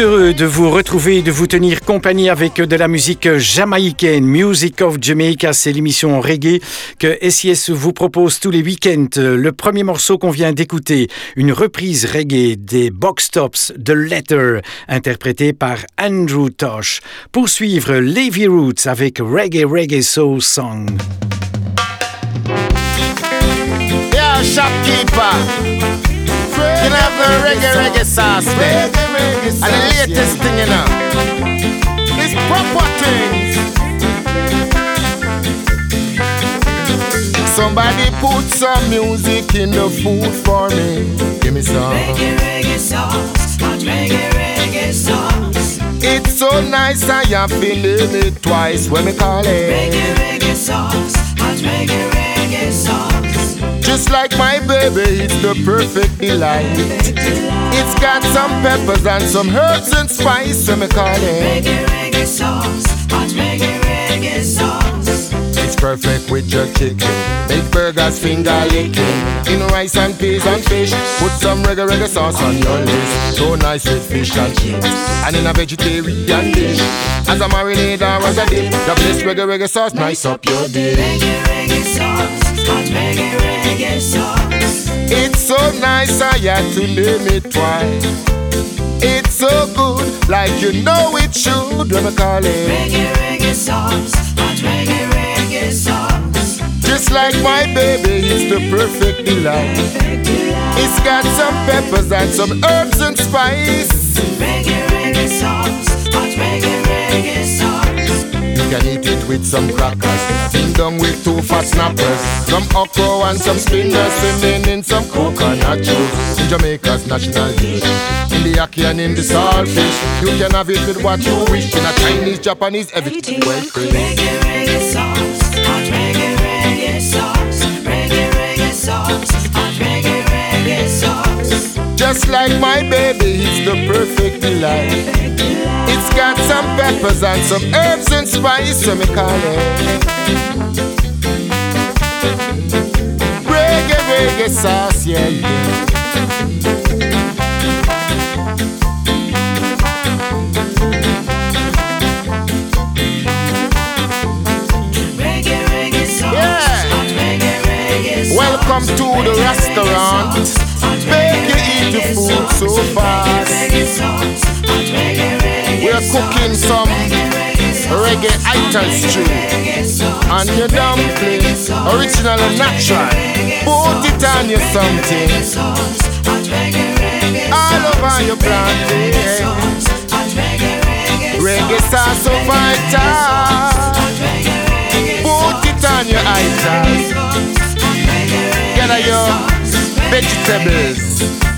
heureux de vous retrouver et de vous tenir compagnie avec de la musique jamaïcaine. Music of Jamaica, c'est l'émission reggae que SIS vous propose tous les week-ends. Le premier morceau qu'on vient d'écouter, une reprise reggae des Box Tops de Letter, interprétée par Andrew Tosh. Poursuivre Levy Roots avec Reggae Reggae Soul Song. Yeah. reggae, you know, have reggae, reggae sauce there. Reggae, reggae sauce, and the latest yeah. thing, you know, is proper things. Somebody put some music in the food for me. Give me some. Reggae, reggae sauce, reggae, reggae sauce. It's so nice, I have been it twice when we call it. Reggae, reggae sauce, hot reggae, reggae sauce. Just like my baby, it's the perfect delight. It's got some peppers and some herbs and spice when me call it. Reggae, reggae sauce. Hot reggae, reggae sauce. It's perfect with your chicken. Make burgers finger licking. In rice and peas and fish. Put some reggae reggae sauce on your list. So nice with fish and chips. And in a vegetarian dish. As a marinade or as a dip. The best reggae reggae sauce nice up your dish. Reggae, reggae sauce. Hot reggae, reggae sauce. It's so nice I had to name it twice. It's so good, like you know it should. When I call it. Reggae, reggae sauce. Hot reggae, reggae sauce. Just like my baby, it's the perfect delight. It's got some peppers and some herbs and spice. Reggae, reggae sauce. Hot reggae, reggae sauce. You can eat it with some crackers. Ding dong with two fat snappers. Some okra and some spinners. Swimming in some coconut juice. In Jamaica's national dish. In the ackee and in the saltfish. You can have it with what you wish. In a Chinese, Japanese, everything well Just like my baby, it's the perfect delight. It's got some peppers and some herbs and spice, so me call it. Reggae, reggae sauce, yeah, yeah. Reggae, reggae sauce. Yeah. Reggae, reggae. Welcome to the restaurant. Make you eat the food so fast. We're cooking some reggae ital stew on your dumpling, original and natural. Put it on your something, all over your plantain. Reggae sauce so vital. Put it on your ital. Get your vegetables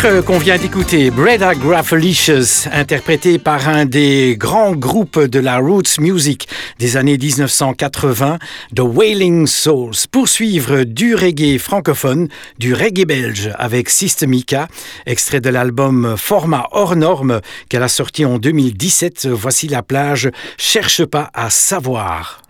titre qu'on vient d'écouter, Breda Graffelicious, interprété par un des grands groupes de la roots music des années 1980, The Wailing Souls. Poursuivre du reggae francophone, du reggae belge avec Systemica, extrait de l'album Format hors norme qu'elle a sorti en 2017. Voici la plage, cherche pas à savoir.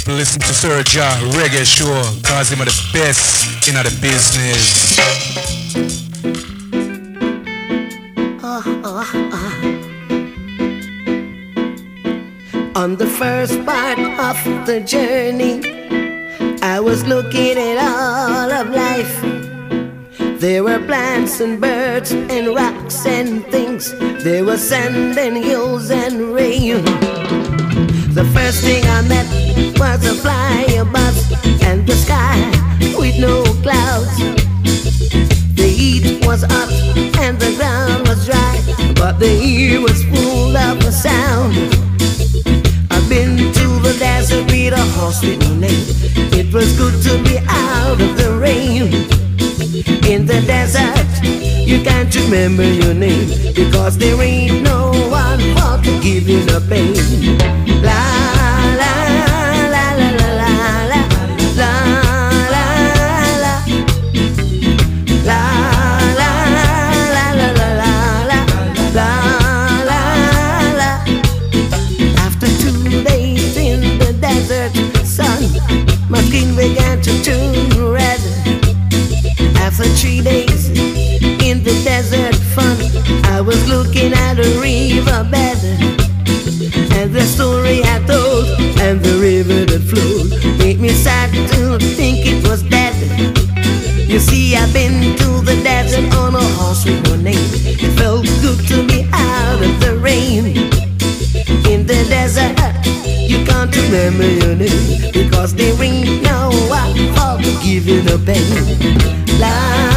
People listen to Sir Reggae Show cause him are the best in the business. Uh, uh, uh. On the first part of the journey, I was looking at all of life. There were plants and birds and rocks and things. There was sand and hills and rain. The first thing I met was a fly above and the sky with no clouds. The heat was up and the ground was dry, but the air was full of the sound. I've been to the desert with a horse with no name. It was good to be out of the rain. In the desert, you can't remember your name because there ain't no one for to give you the pain. Life I've been to the desert on a horse with no name. It felt good to be out of the rain. In the desert, you can't remember your name because there ain't no one for you the pain. La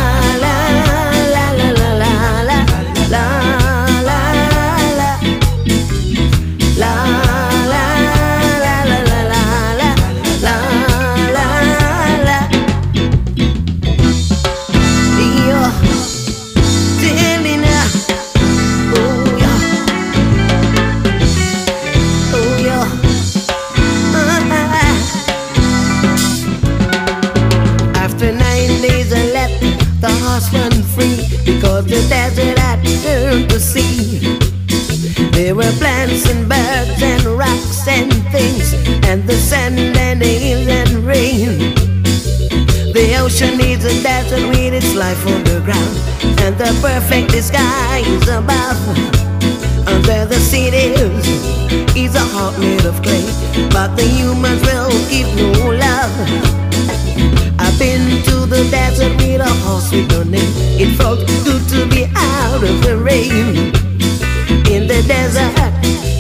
life underground, and the perfect disguise above. Under the cities is a heart made of clay, but the humans will give no love. I've been to the desert with a horse with no name. It felt good to be out of the rain. In the desert,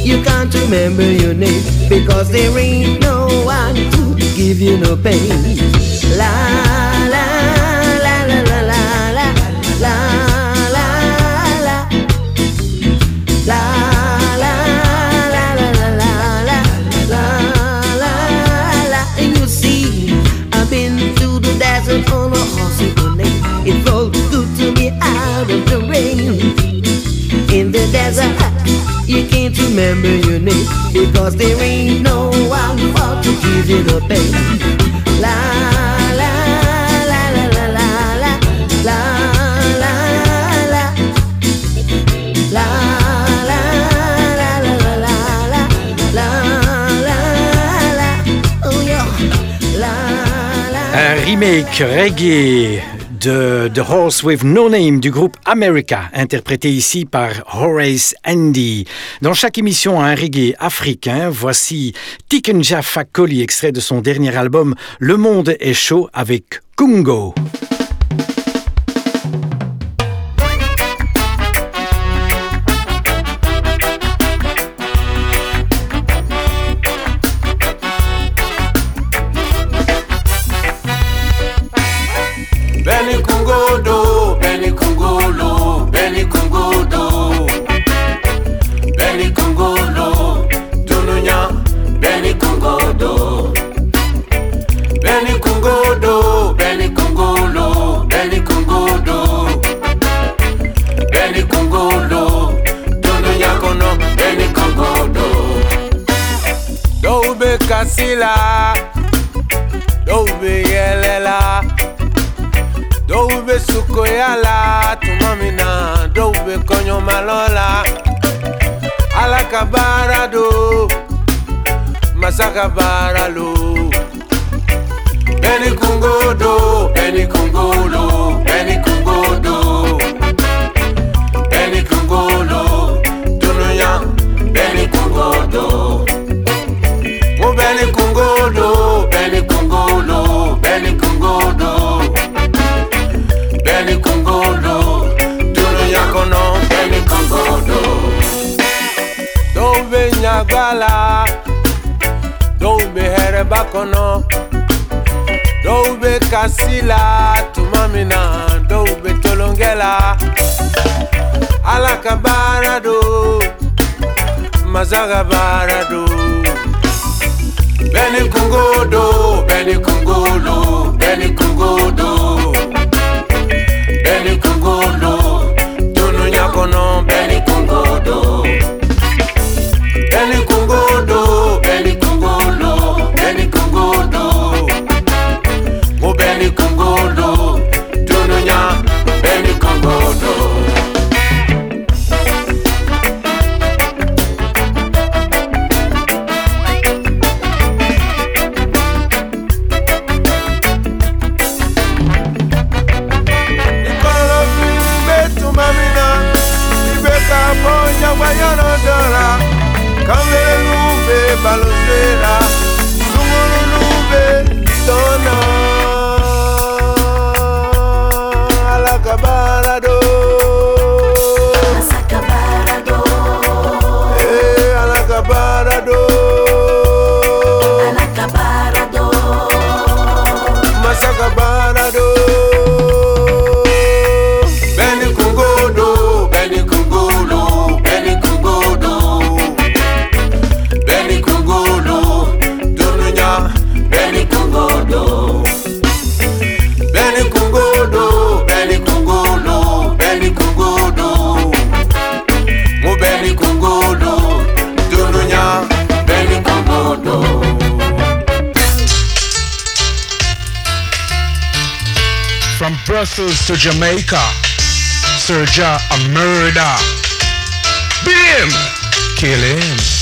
you can't remember your name because there ain't no one to give you no pain. La because there ain't no one to give you the pain. La la la la la la la la la la La la la la la la la la Oh La la Un remake reggae The Horse with No Name du groupe America, interprété ici par Horace Andy. Dans chaque émission, un reggae africain. Voici Tikenja Fakoli, extrait de son dernier album Le Monde est chaud avec Kungo. mina dobe konyo malola. Alaka barado masaka baralo eni kungodo eni kungolo kɔnɔ dɔw be kasi la tuma min na dɔw be tolonkɛ la ala ka baara do masa ka baara do bɛɛ ni kungo do bɛɛ ni kungo lo bɛɛ ni kungo do bɛɛ ni kungo lo dunuya kɔnɔ bɛɛ ni kungo do bɛɛ ni to Jamaica. Sergio a murder. Beat him! Kill him.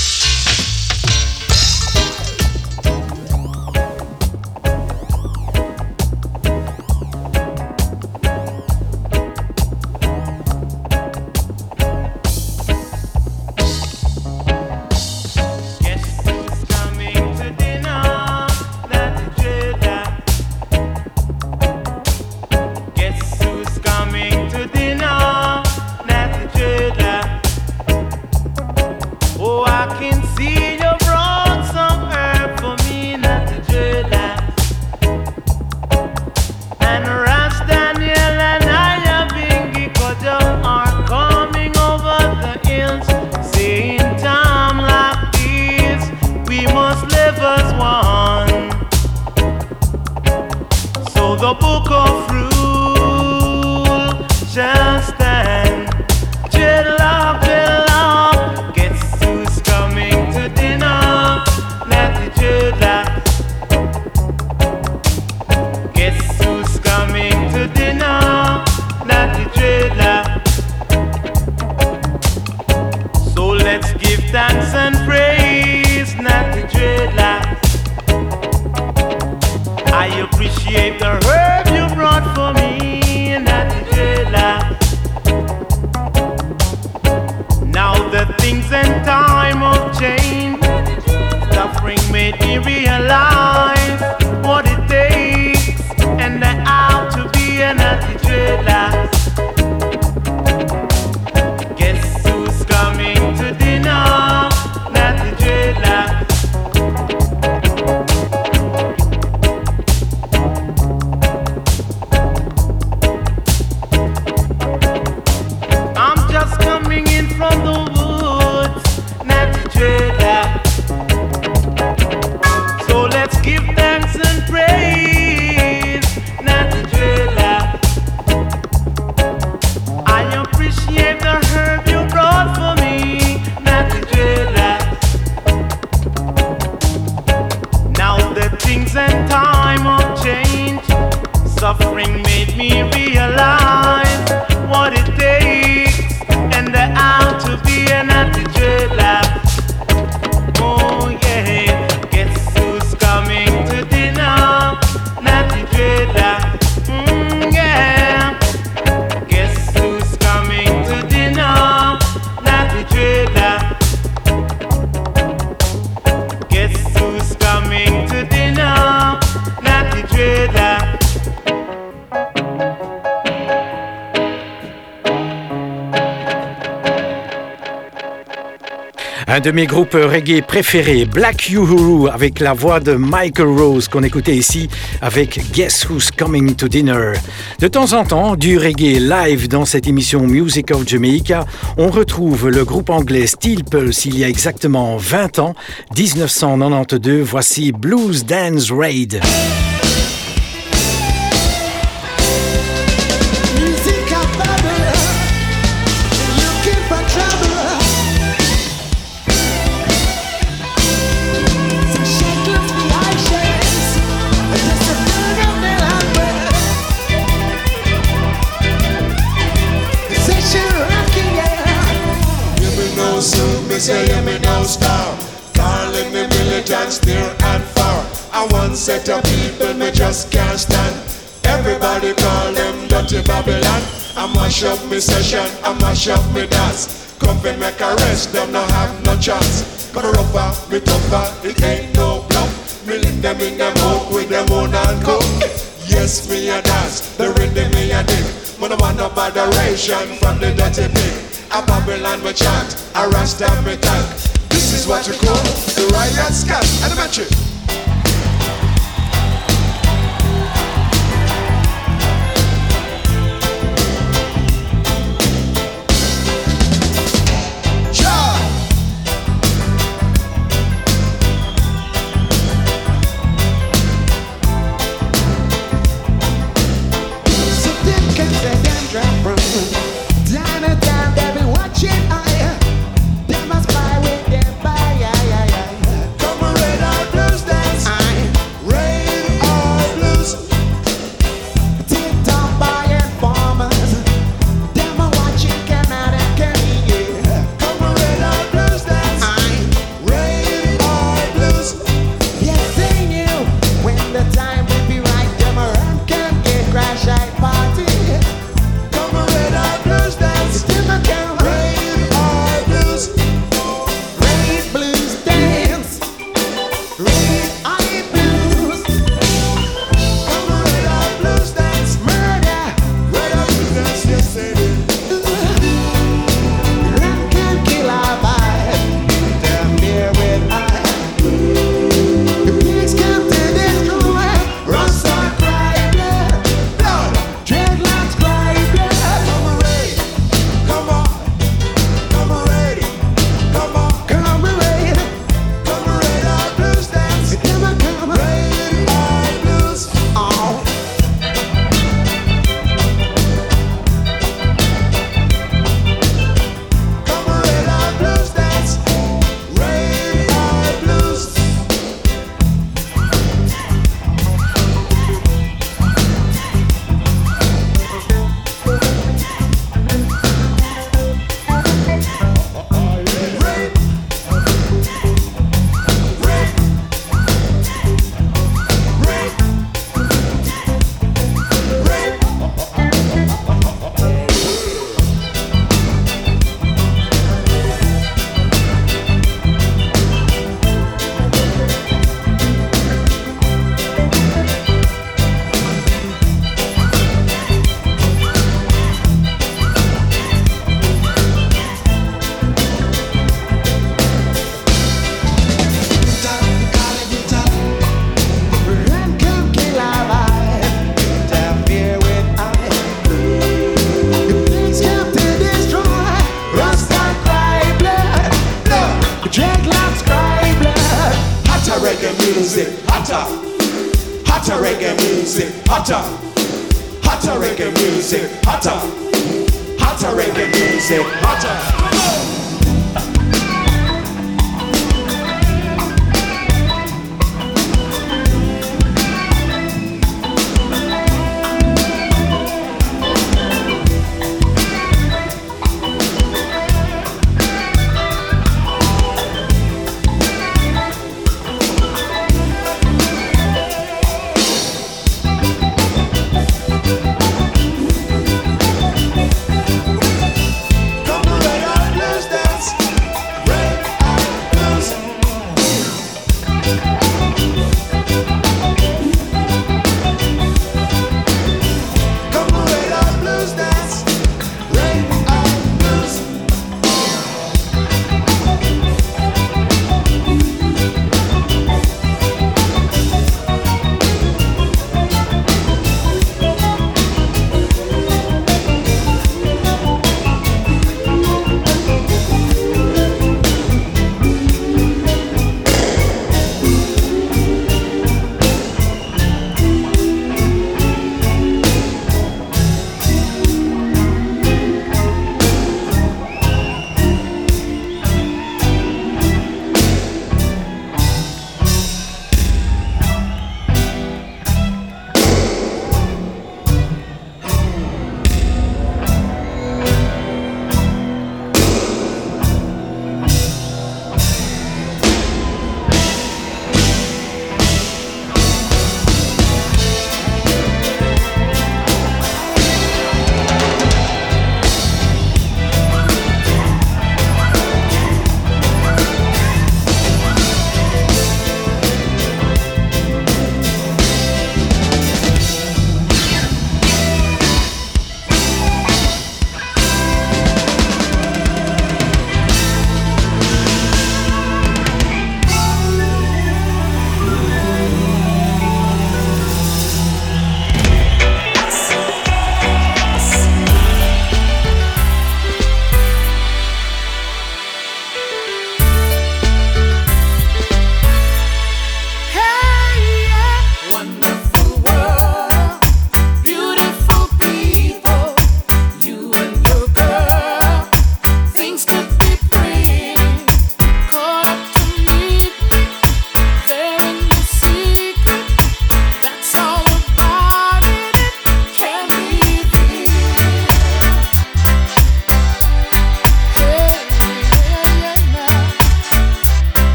Un de mes groupes reggae préférés, Black Uhuru, avec la voix de Michael Rose qu'on écoutait ici avec Guess Who's Coming to Dinner. De temps en temps, du reggae live dans cette émission Music of Jamaica, on retrouve le groupe anglais Steel Pulse il y a exactement 20 ans, 1992, voici Blues Dance Raid. set of people me just can't stand. Everybody call them dirty Babylon. I mash up me session, I mash up me dance. Come and make a rest, them no have no chance. But rougher, me tougher, it ain't no bluff. Me lick them in them mouth with them own and cook. Yes, me a dance, the rhythm me a dip. Wanna want no moderation from the dirty pig. A Babylon me chant, a Rasta me tank. This is what you call the riot scat. And the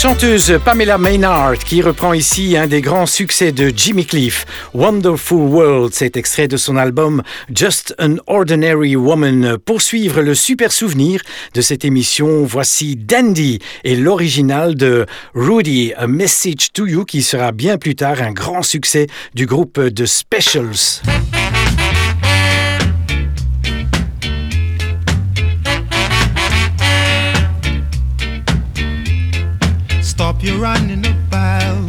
chanteuse Pamela Maynard qui reprend ici un des grands succès de Jimmy Cliff, Wonderful World, cet extrait de son album Just an Ordinary Woman. Pour suivre le super souvenir de cette émission, voici Dandy et l'original de Rudy, A Message to You qui sera bien plus tard un grand succès du groupe The Specials. Stop your running about.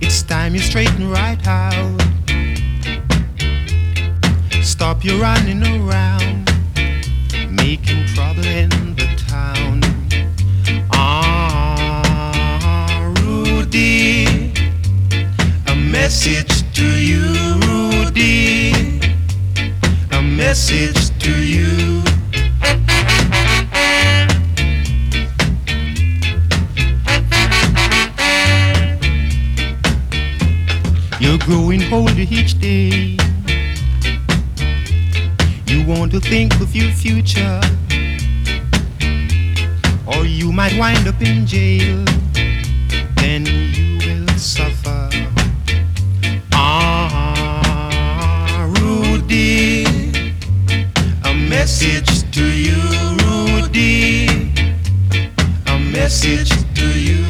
It's time you straighten right out. Stop your running around, making trouble in the town. Ah, Rudy, a message to you, Rudy, a message to you. Growing older each day. You want to think of your future, or you might wind up in jail. Then you will suffer. Ah, Rudy, a message to you, Rudy, a message to you.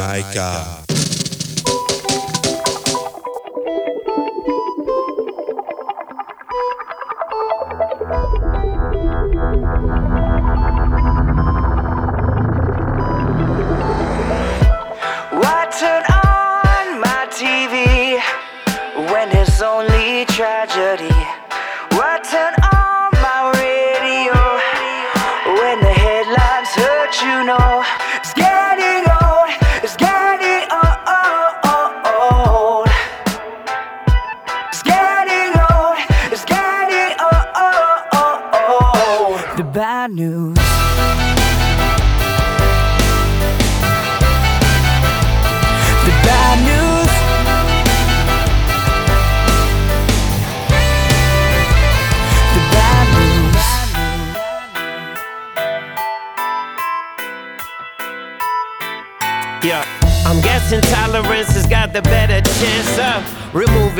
Of Jamaica.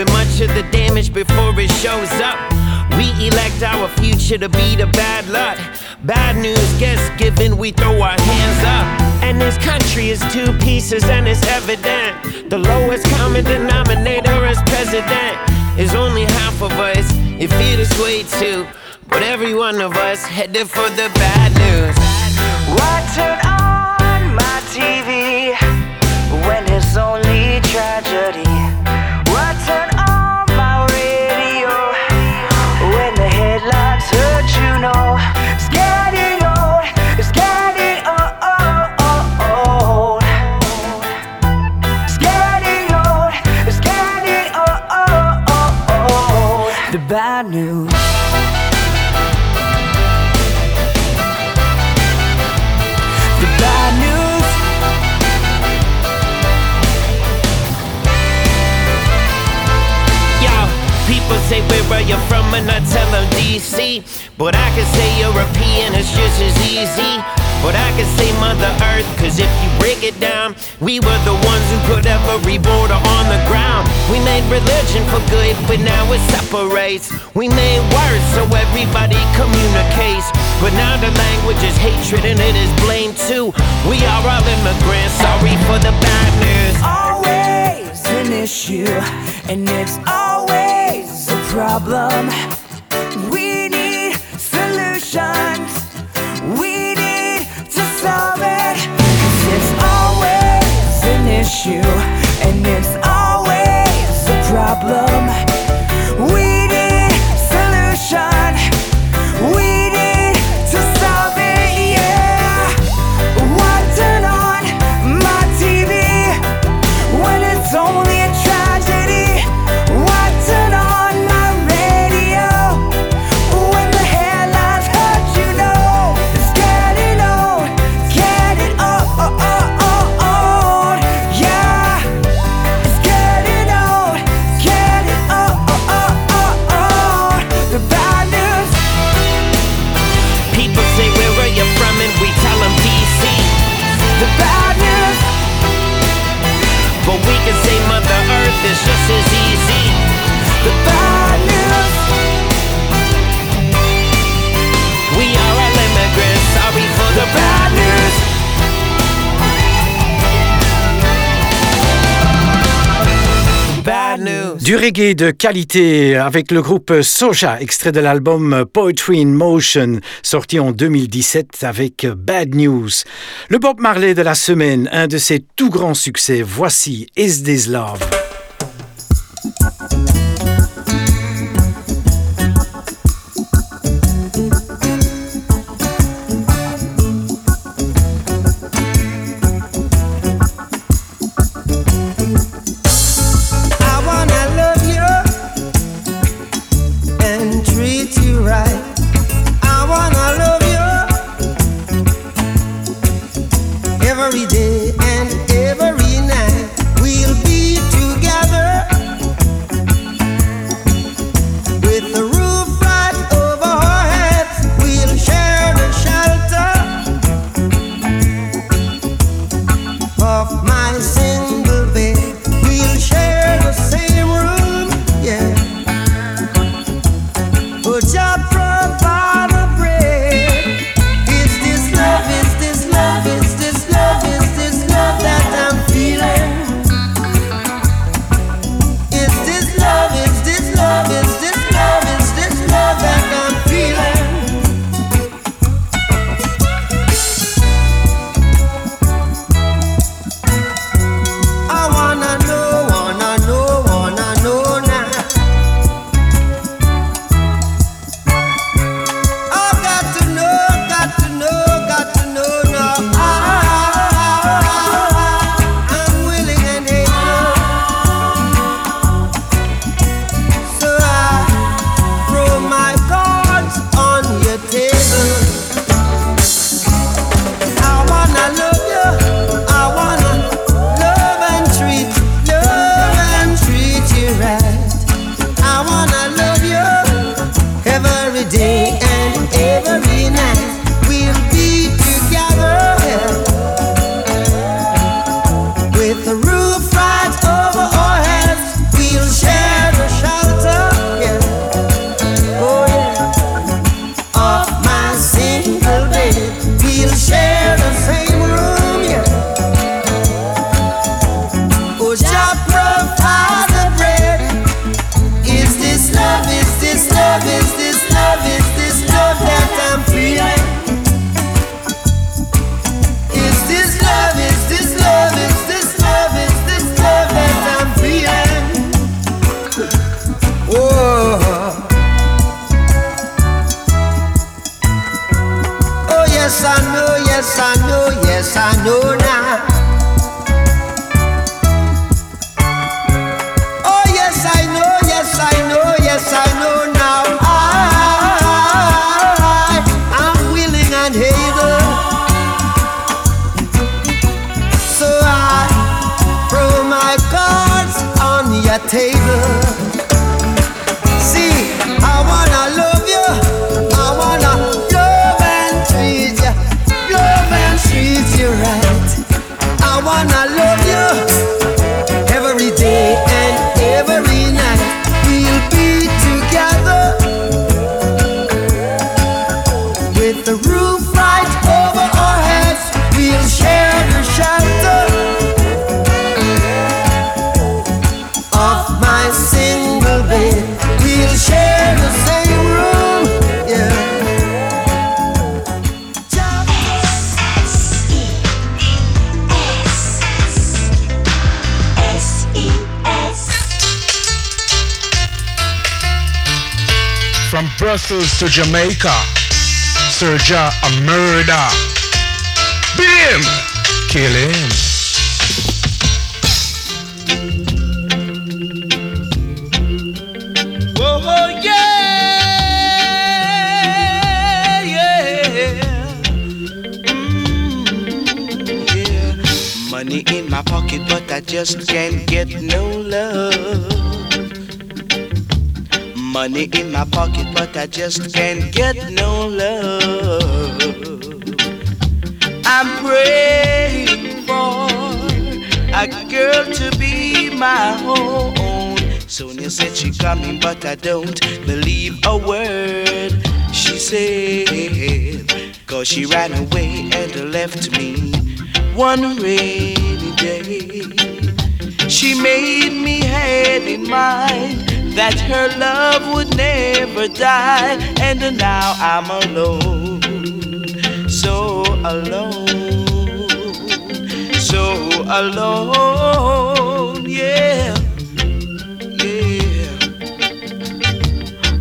Removing much of the damage before it shows up. We elect our future to be the bad luck. Bad news gets given, we throw our hands up. And this country is two pieces, and it's evident. The lowest common denominator as president is only half of us. It feel this way too, but every one of us headed for the bad news. Why turn where you're from and I tell them DC. But I can say European, it's just as easy. But I can say Mother Earth, cause if you break it down, we were the ones who put every border on the ground. We made religion for good, but now it separates. We made words so everybody communicates. But now the language is hatred and it is blame too. We are all immigrants, sorry for the bad news. Always an issue, and it's always problem. We need solutions. We need to solve it. Cause it's always an issue, and it's always a problem. Du reggae de qualité avec le groupe Soja, extrait de l'album Poetry in Motion, sorti en 2017 avec Bad News. Le Bob Marley de la semaine, un de ses tout grands succès, voici Is This Love? Brussels to Jamaica. Serja a murder. Beat. Kill him. Money in my pocket, but I just can't get no love. Money in my pocket, but I just can't get no love. I'm praying for a girl to be my own. Sonia said she coming, but I don't believe a word she said. Cause she ran away and left me one rainy day. She made me had in mind that her love would never die, and now I'm alone, so alone, so alone, yeah, yeah.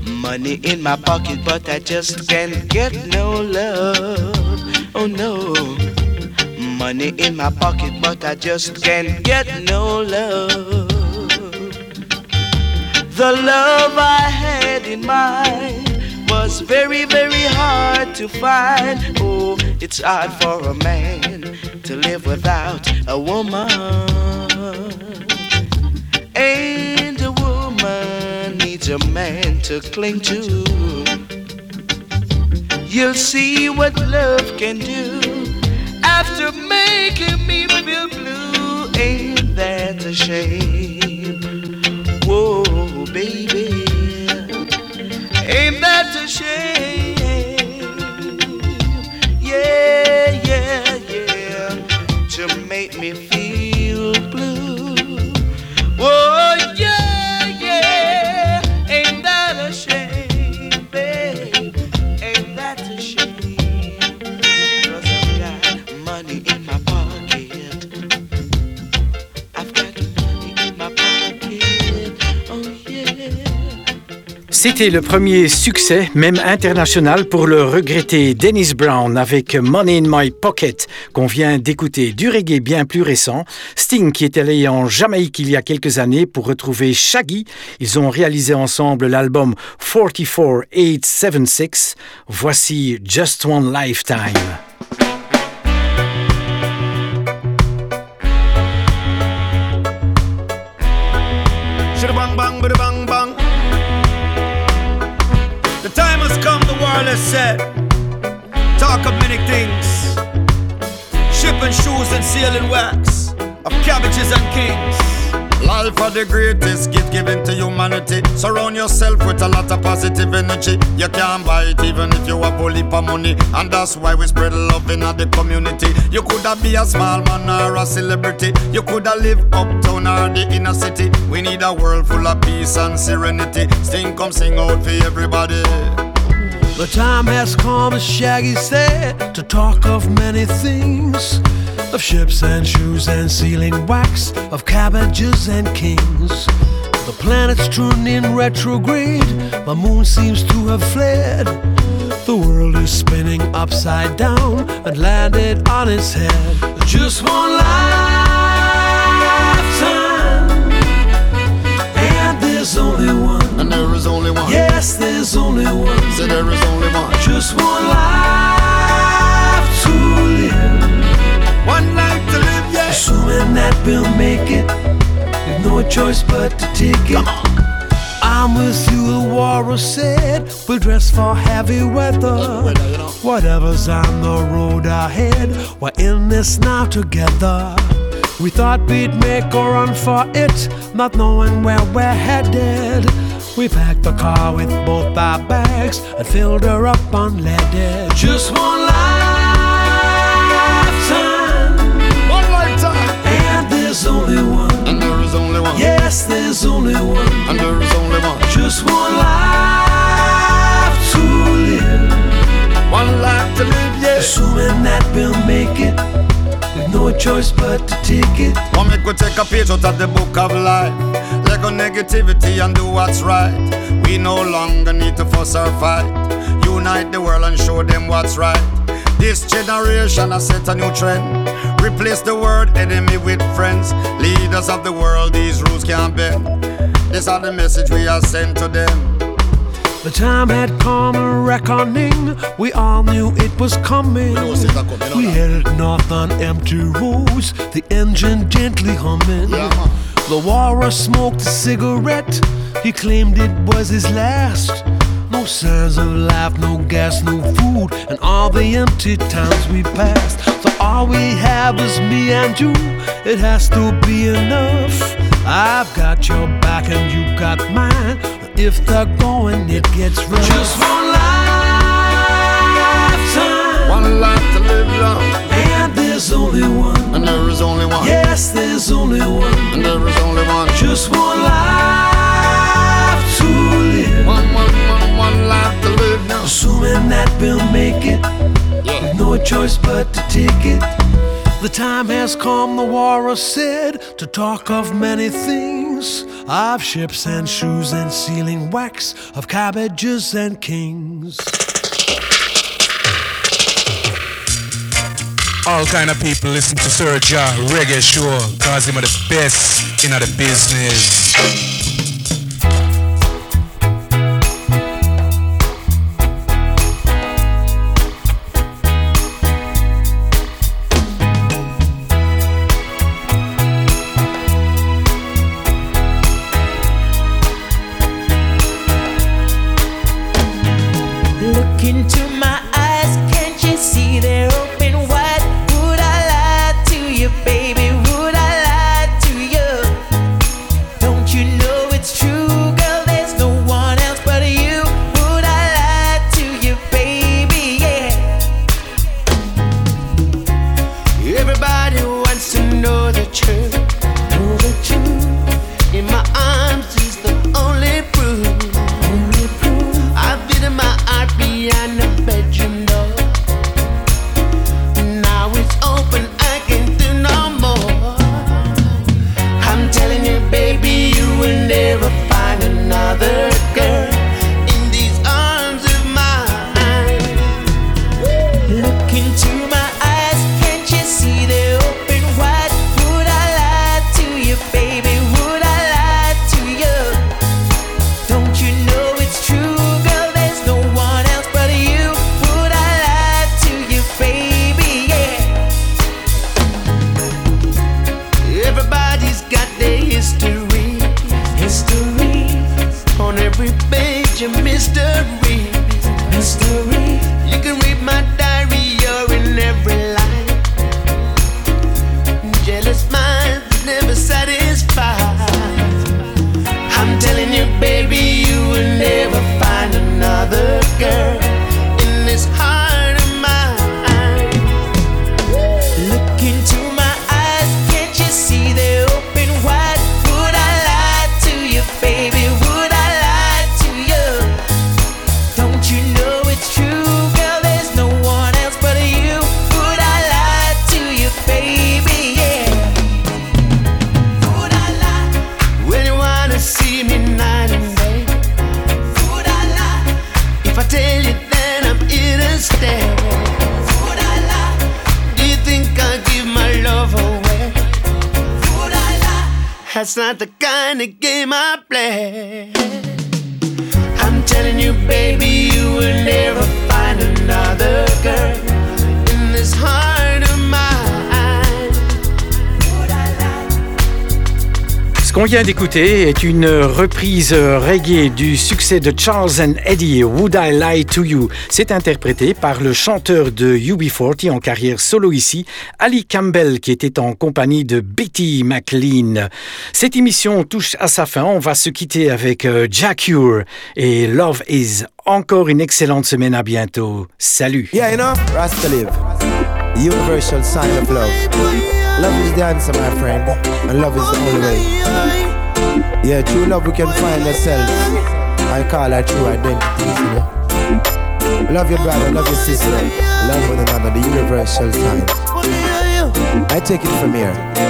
Money in my pocket, but I just can't get no love. Oh no. Money in my pocket, but I just can't get no love. The love I had in mind was very, very hard to find. Oh, it's hard for a man to live without a woman. And a woman needs a man to cling to. You'll see what love can do after making me feel blue. Ain't that a shame? Whoa, baby, ain't that a shame? C'était le premier succès, même international, pour le regretté Dennis Brown avec Money in My Pocket, qu'on vient d'écouter. Du reggae bien plus récent, Sting qui est allé en Jamaïque il y a quelques années pour retrouver Shaggy. Ils ont réalisé ensemble l'album 44876. Voici Just One Lifetime. Said. Talk of many things. Shipping shoes and sealing wax of cabbages and kings. Life are the greatest gift given to humanity. Surround yourself with a lot of positive energy. You can't buy it even if you have a heap of money. And that's why we spread love in the community. You could have be a small man or a celebrity. You could have live uptown or the inner city. We need a world full of peace and serenity. Sting come sing out for everybody. The time has come, as Shaggy said, to talk of many things of ships and shoes and sealing wax, of cabbages and kings. The planet's turned in retrograde, the moon seems to have fled. The world is spinning upside down and landed on its head. Just one lifetime, and there's only one. There is only one. Yes, there's only one. Say there is only one. Just one life to live. One life to live, yeah. Assuming that we'll make it, with no choice but to take it. I'm with you, the warrior said. We'll dress for heavy weather. Whatever's on the road ahead, we're in this now together. We thought we'd make a run for it, not knowing where we're headed. We packed the car with both our bags and filled her up unleaded. Just one lifetime, One lifetime. and there's only one. And there is only one. Yes, there's only one. And there is only one. Just one life to live. One life to live, yeah. Assuming that we'll make it with no choice but to take it. One make we take a page out of the book of life. Let go negativity and do what's right. We no longer need to fuss or fight. Unite the world and show them what's right. This generation has set a new trend. Replace the word enemy with friends. Leaders of the world, these rules can't bend. This are the message we are sent to them. The time had come a reckoning. We all knew it was coming. We headed north on empty roads, the engine gently humming. The warrior smoked a cigarette. He claimed it was his last. No signs of life, no gas, no food, and all the empty times we passed. So all we have is me and you. It has to be enough. I've got your back and you've got mine. If they're going, it gets rough. Just one lifetime. One life to live long. There's only one. And there is only one. Yes, there's only one. And there is only one. Just one life to live. One, one, one, one life to live now. Assuming that we'll make it. Yeah. With no choice but to take it. The time has come, the war warrior said, to talk of many things. Of ships and shoes and sealing wax, of cabbages and kings. All kind of people listen to Sir Ja Reggae Show, cause him are the best in the business. Est une reprise reggae du succès de Charles and Eddie, Would I Lie to You. C'est interprété par le chanteur de UB40 en carrière solo ici, Ali Campbell, qui était en compagnie de Betty McLean. Cette émission touche à sa fin. On va se quitter avec euh, Jack et Love Is. Encore une excellente semaine. À bientôt. Salut. Yeah, you know, love. Is the answer, my friend. Love is the way. Yeah, true love we can find ourselves. I call it true identity. Love your brother, love your sister, love one another, the universal time. I take it from here.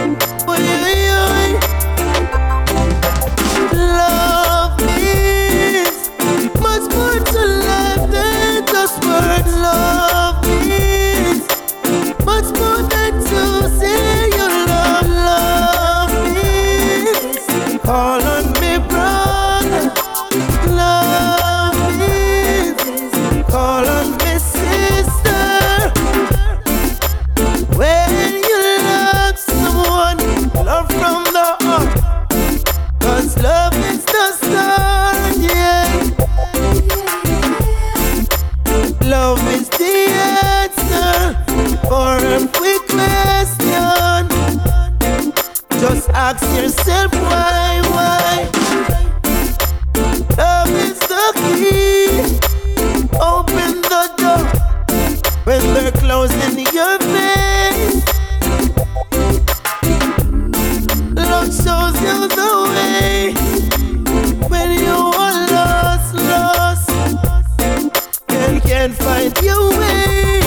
ask yourself why, why. Love is the key. Open the door when they're closing your face. Love shows you the way when you are lost, lost, and can't find your way.